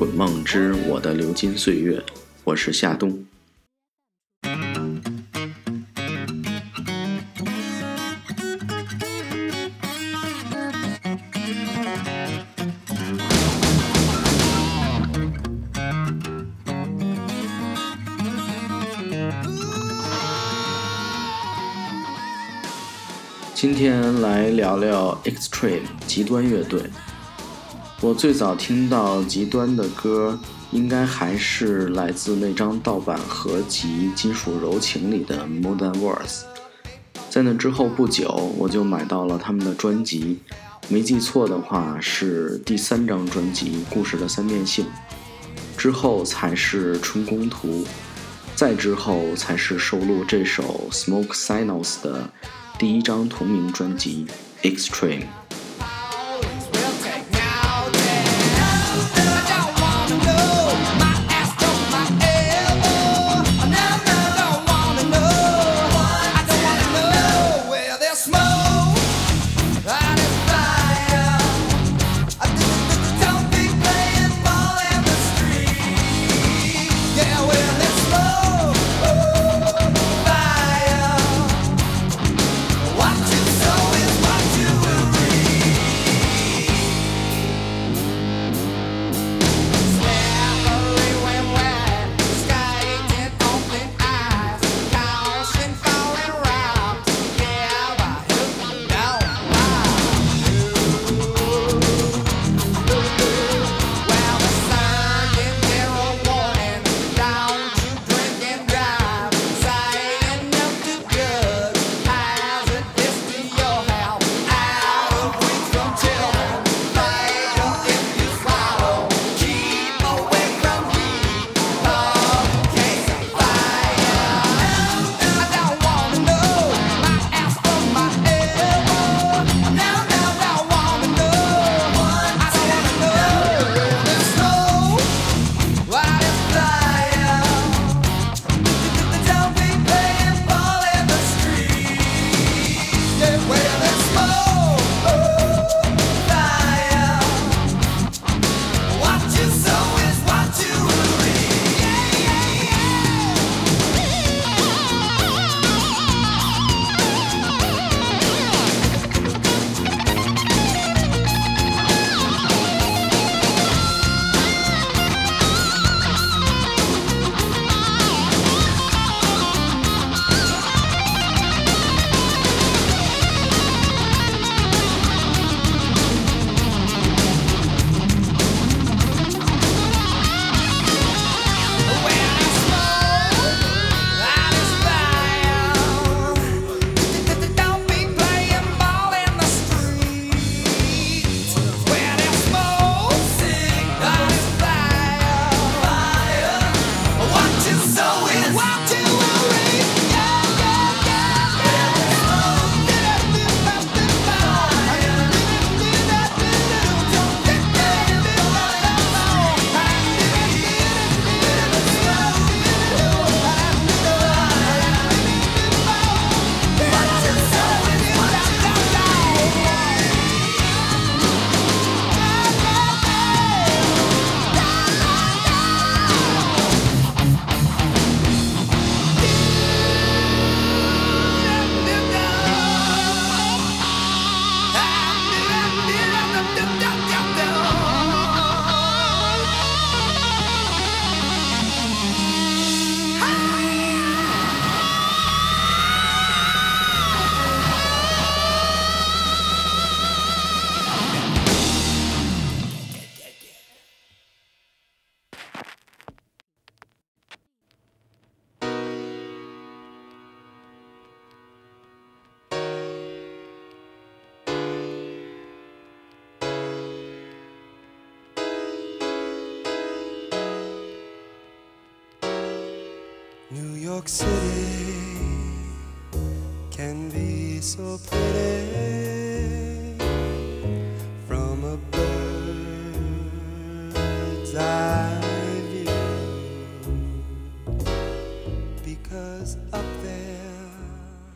滚梦之我的流金岁月，我是夏冬。今天来聊聊 Extreme 极端乐队。我最早听到极端的歌，应该还是来自那张盗版合集《金属柔情》里的《Modern Words》。在那之后不久，我就买到了他们的专辑，没记错的话是第三张专辑《故事的三面性》。之后才是《春宫图》，再之后才是收录这首《Smoke Signals》的。第一张同名专辑《Extreme》。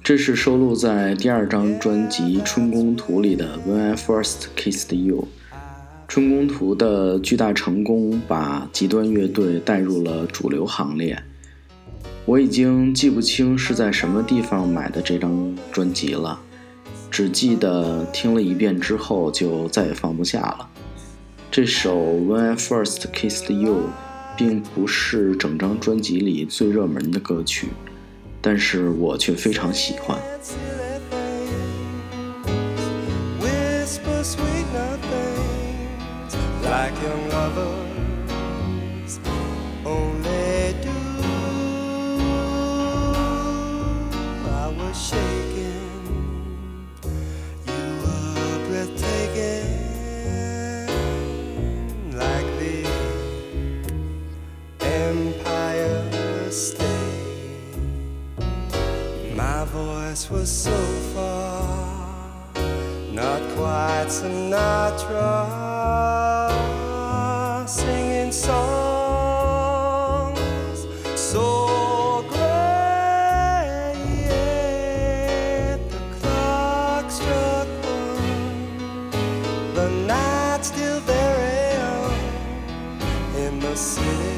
这是收录在第二张专辑《春宫图》里的《When I First Kissed You》。春宫图的巨大成功把极端乐队带入了主流行列。我已经记不清是在什么地方买的这张专辑了，只记得听了一遍之后就再也放不下了。这首《When I First Kissed You》并不是整张专辑里最热门的歌曲，但是我却非常喜欢。Was so far, not quite Sinatra singing songs so great. Yet the clock struck one, the night still very young in the city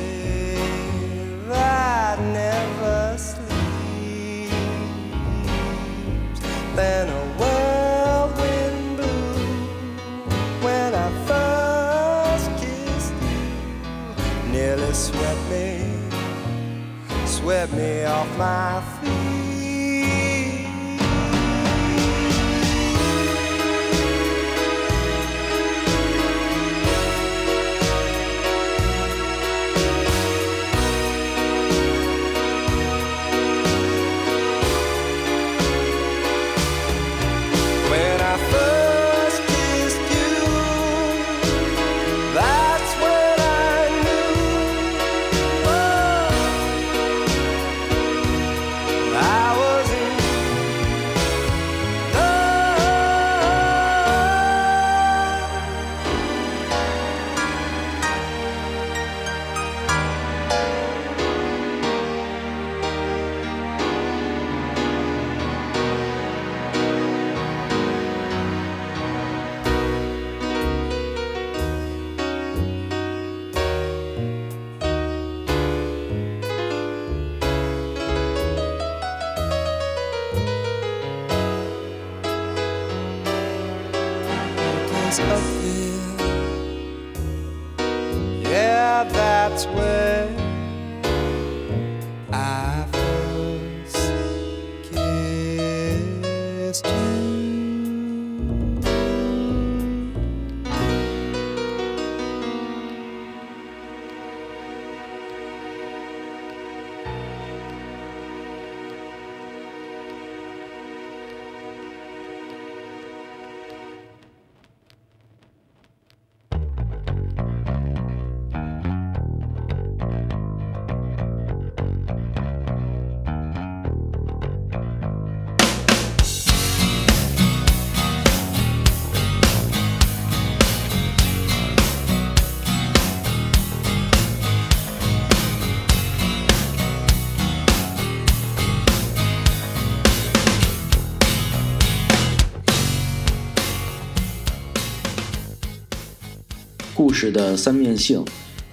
事的三面性”，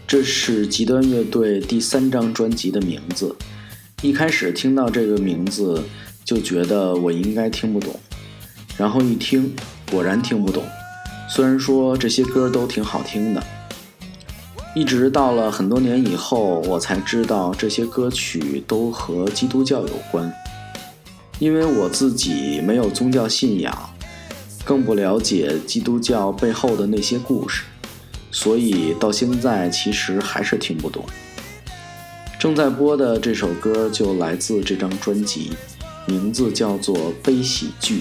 这是极端乐队第三张专辑的名字。一开始听到这个名字，就觉得我应该听不懂，然后一听，果然听不懂。虽然说这些歌都挺好听的，一直到了很多年以后，我才知道这些歌曲都和基督教有关。因为我自己没有宗教信仰，更不了解基督教背后的那些故事，所以到现在其实还是听不懂。正在播的这首歌就来自这张专辑，名字叫做《悲喜剧》。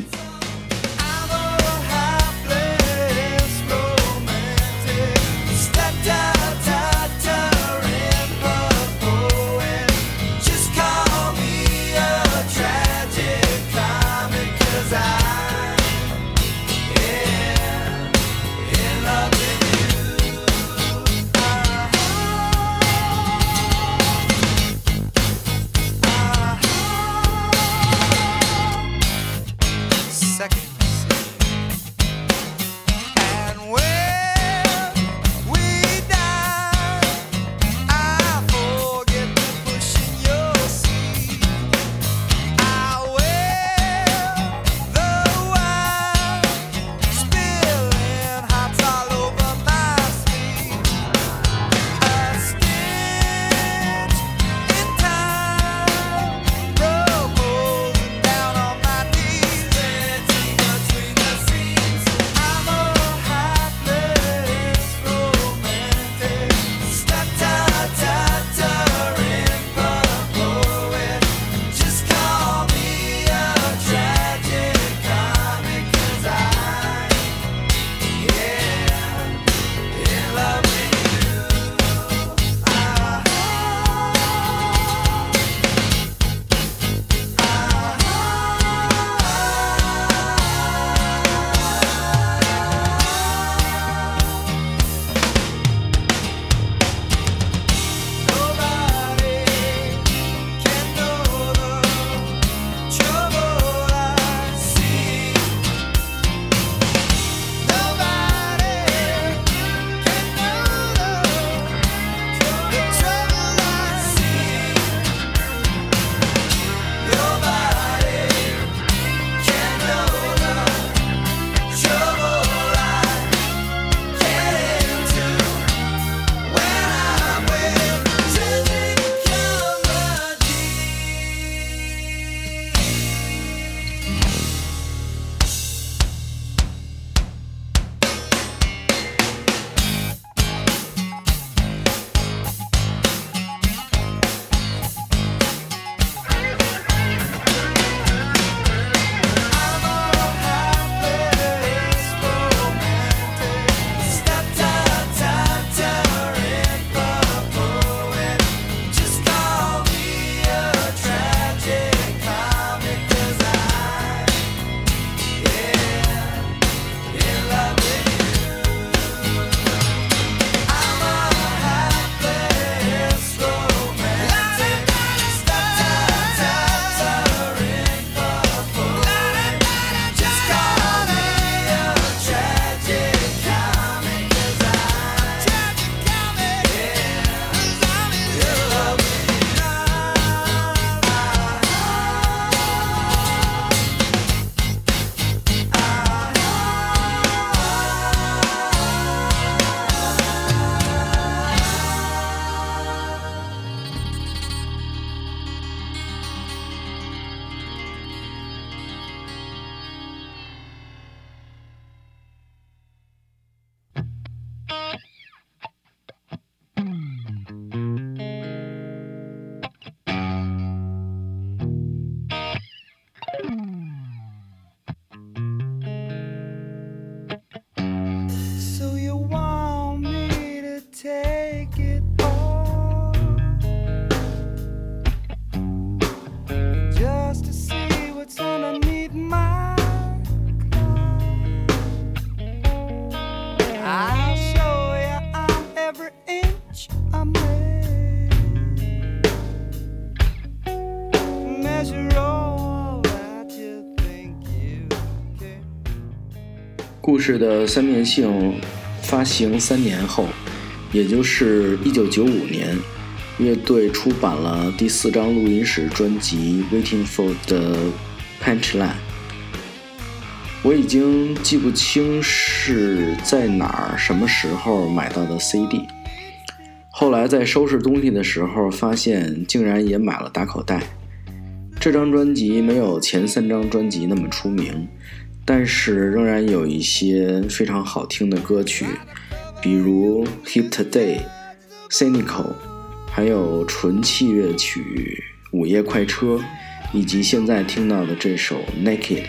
事的三面性发行三年后，也就是一九九五年，乐队出版了第四张录音室专辑《Waiting for the Punchline》。我已经记不清是在哪儿、什么时候买到的 CD。后来在收拾东西的时候，发现竟然也买了打口袋。这张专辑没有前三张专辑那么出名，但是仍然有一些非常好听的歌曲，比如《Hit Today》、《Cynical》，还有纯器乐曲《午夜快车》，以及现在听到的这首《Naked》。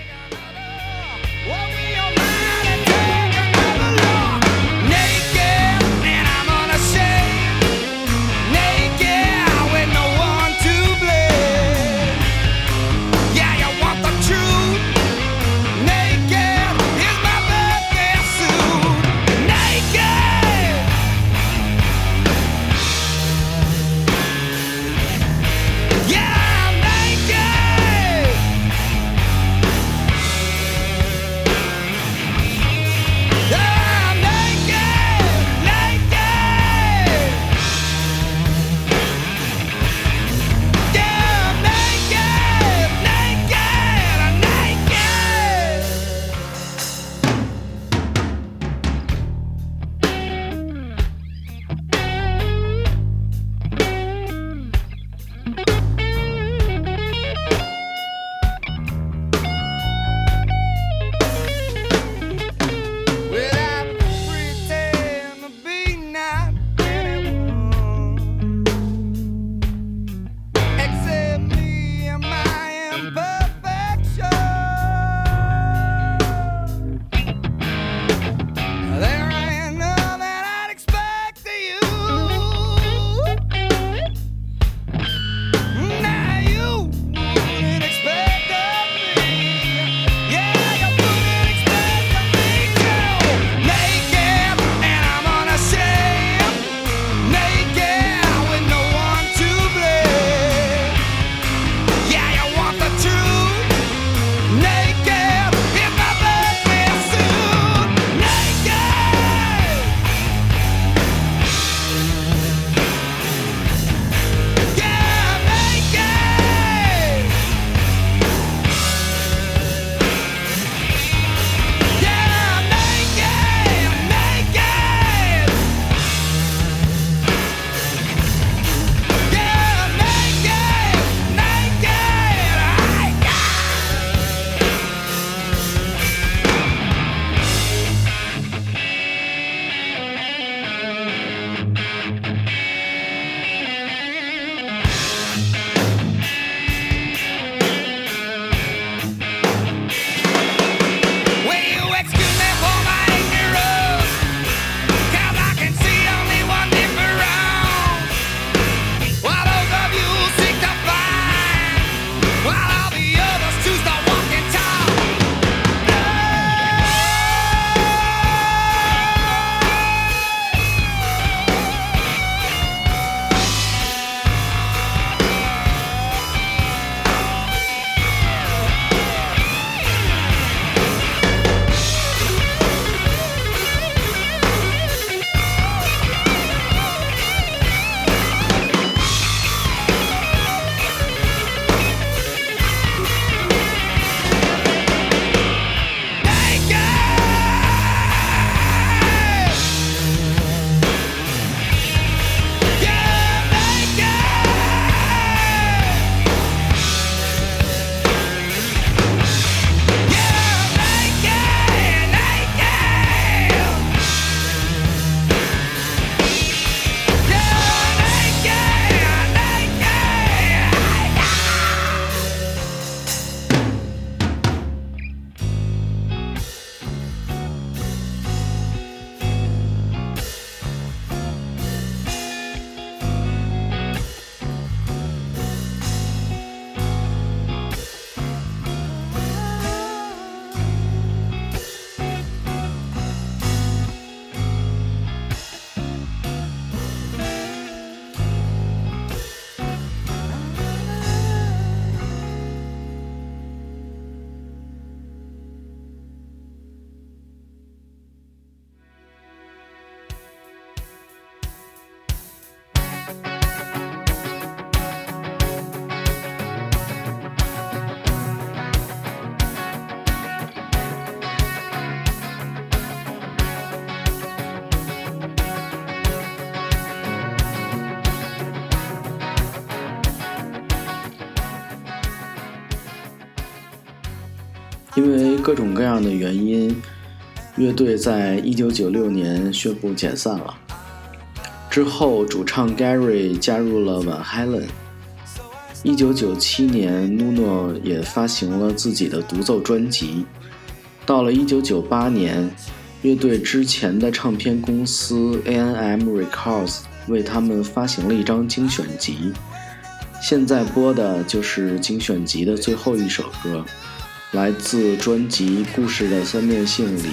各种各样的原因，乐队在一九九六年宣布解散了。之后，主唱 Gary 加入了 Van Halen。一九九七年，Nuno 也发行了自己的独奏专辑。到了一九九八年，乐队之前的唱片公司 ANM Records 为他们发行了一张精选集。现在播的就是精选集的最后一首歌。来自专辑《故事的三面性》里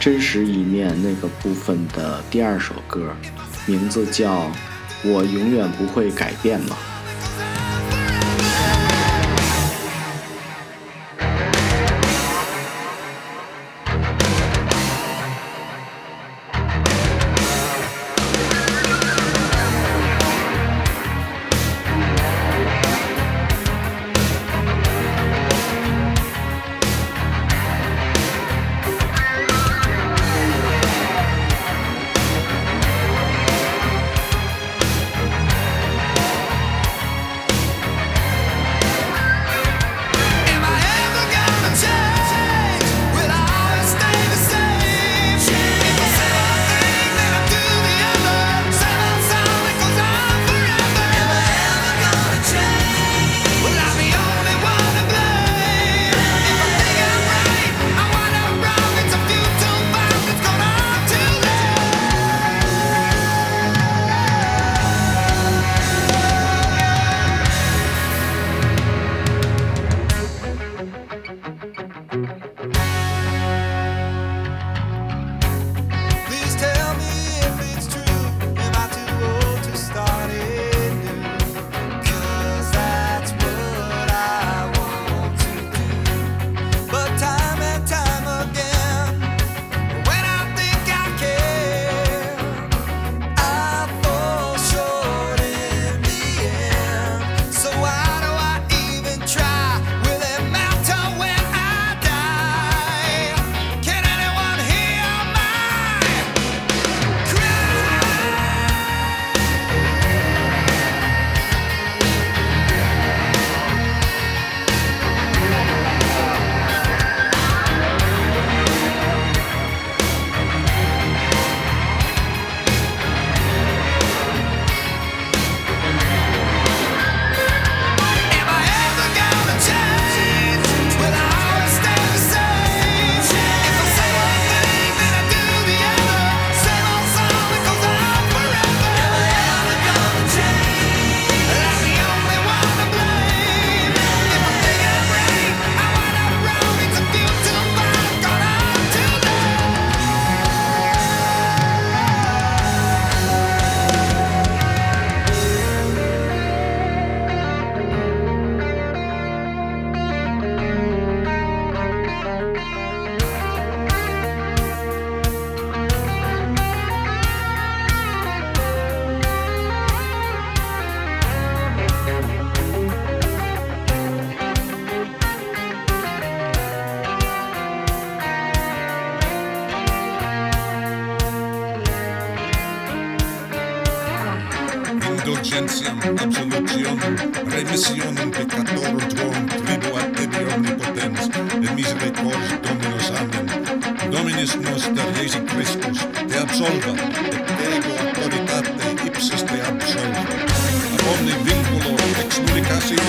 真实一面那个部分的第二首歌，名字叫《我永远不会改变了》。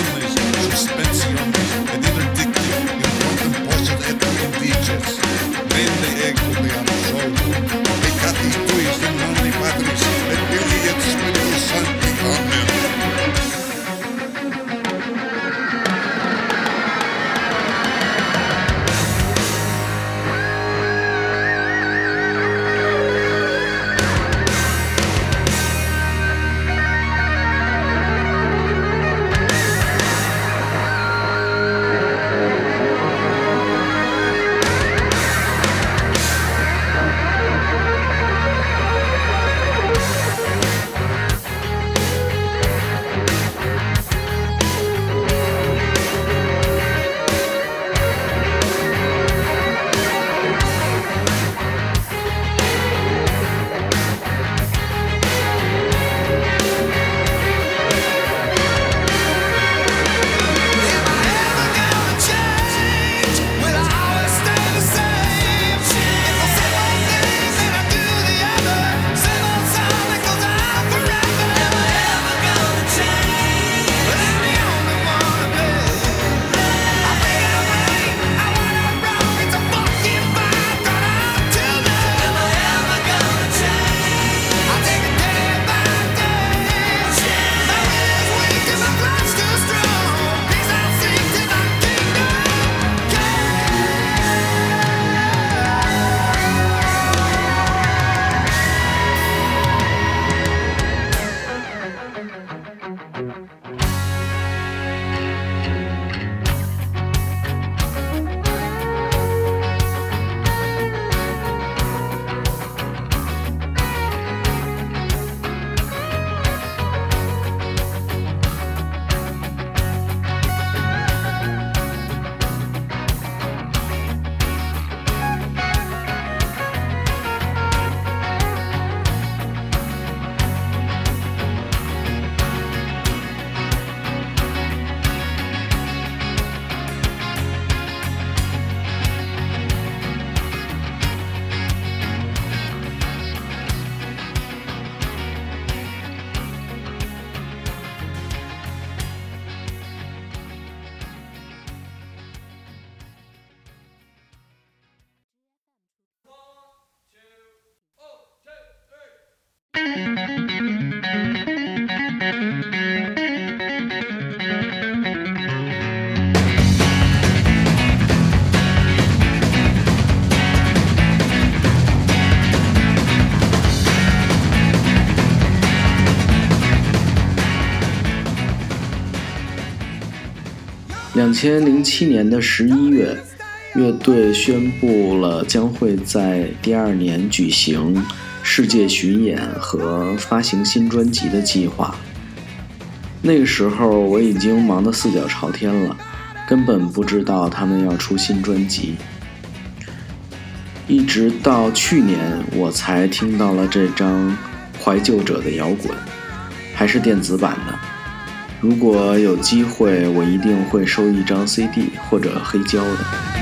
homens, os 千零七年的十一月，乐队宣布了将会在第二年举行世界巡演和发行新专辑的计划。那个时候我已经忙得四脚朝天了，根本不知道他们要出新专辑。一直到去年，我才听到了这张《怀旧者的摇滚》，还是电子版的。如果有机会，我一定会收一张 CD 或者黑胶的。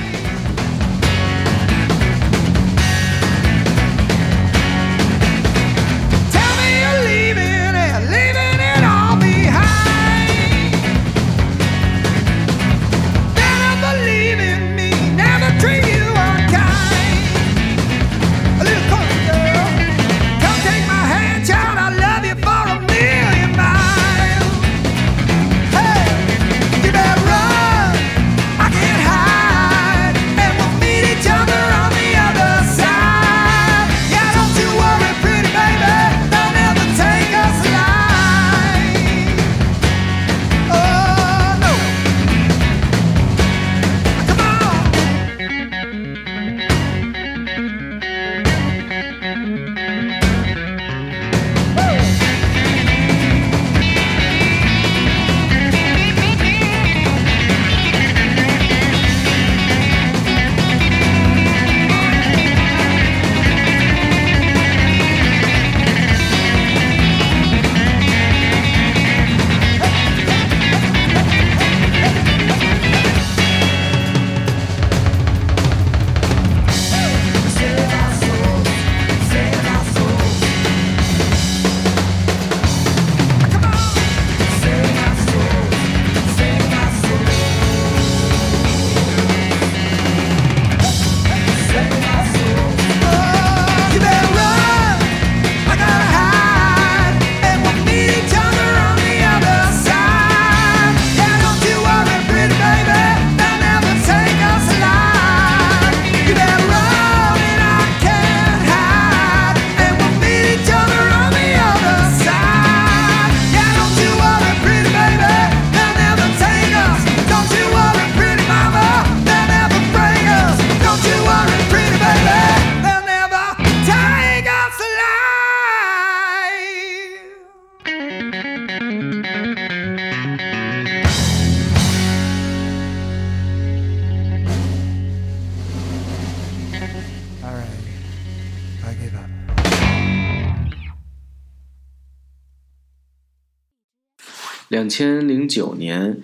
两千零九年，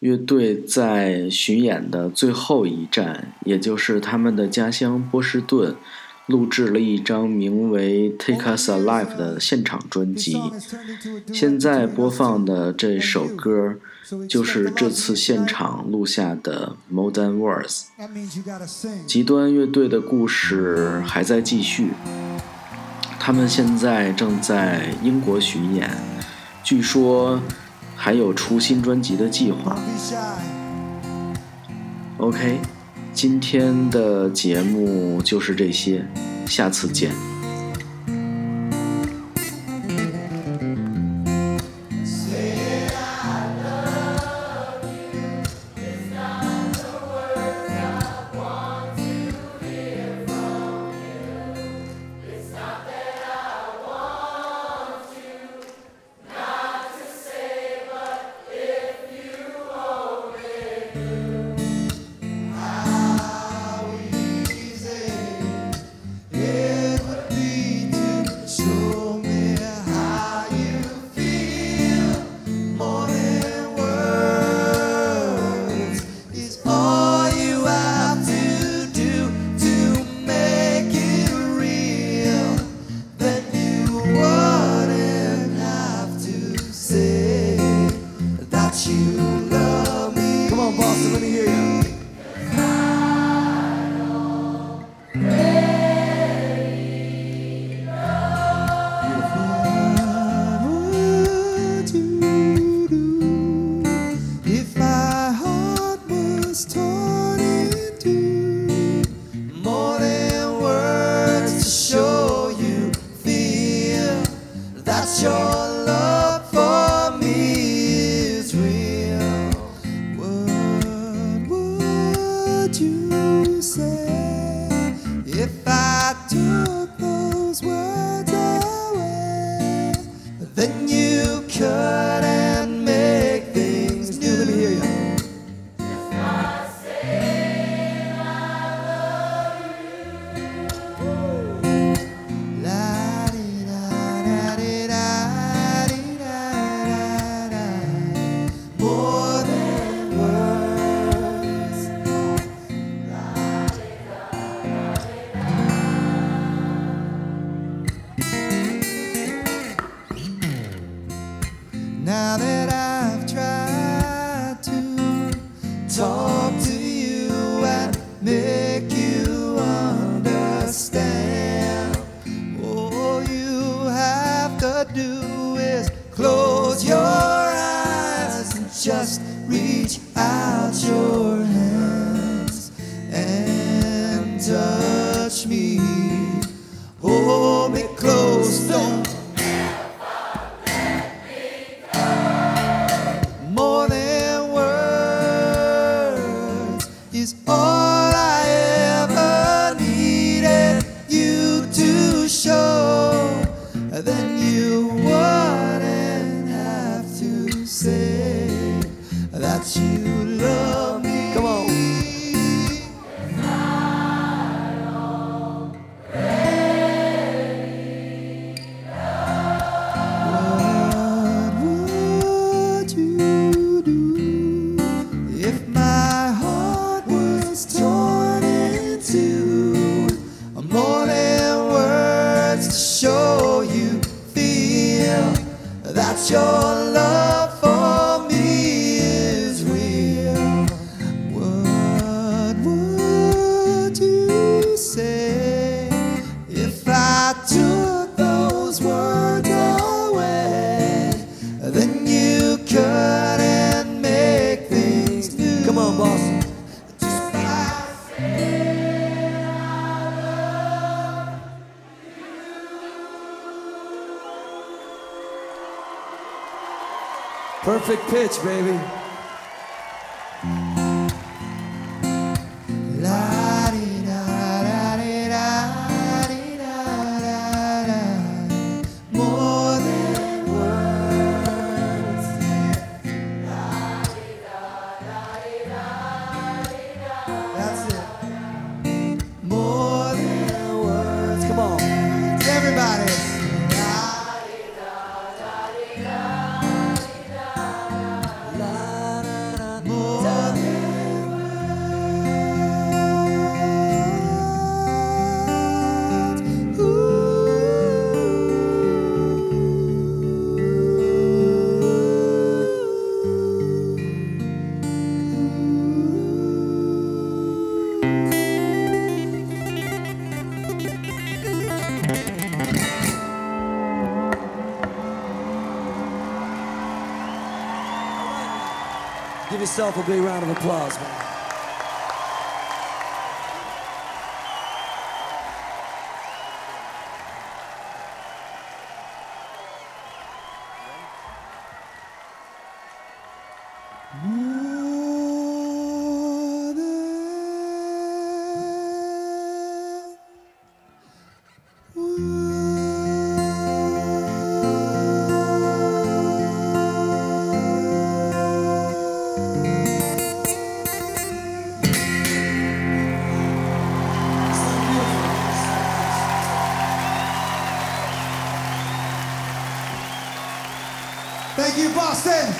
乐队在巡演的最后一站，也就是他们的家乡波士顿，录制了一张名为《Take Us Alive》的现场专辑。现在播放的这首歌，就是这次现场录下的《Modern Words》。极端乐队的故事还在继续，他们现在正在英国巡演，据说。还有出新专辑的计划。OK，今天的节目就是这些，下次见。just reach out your hands and perfect pitch, baby. yourself a big round of applause, man. you, Boston!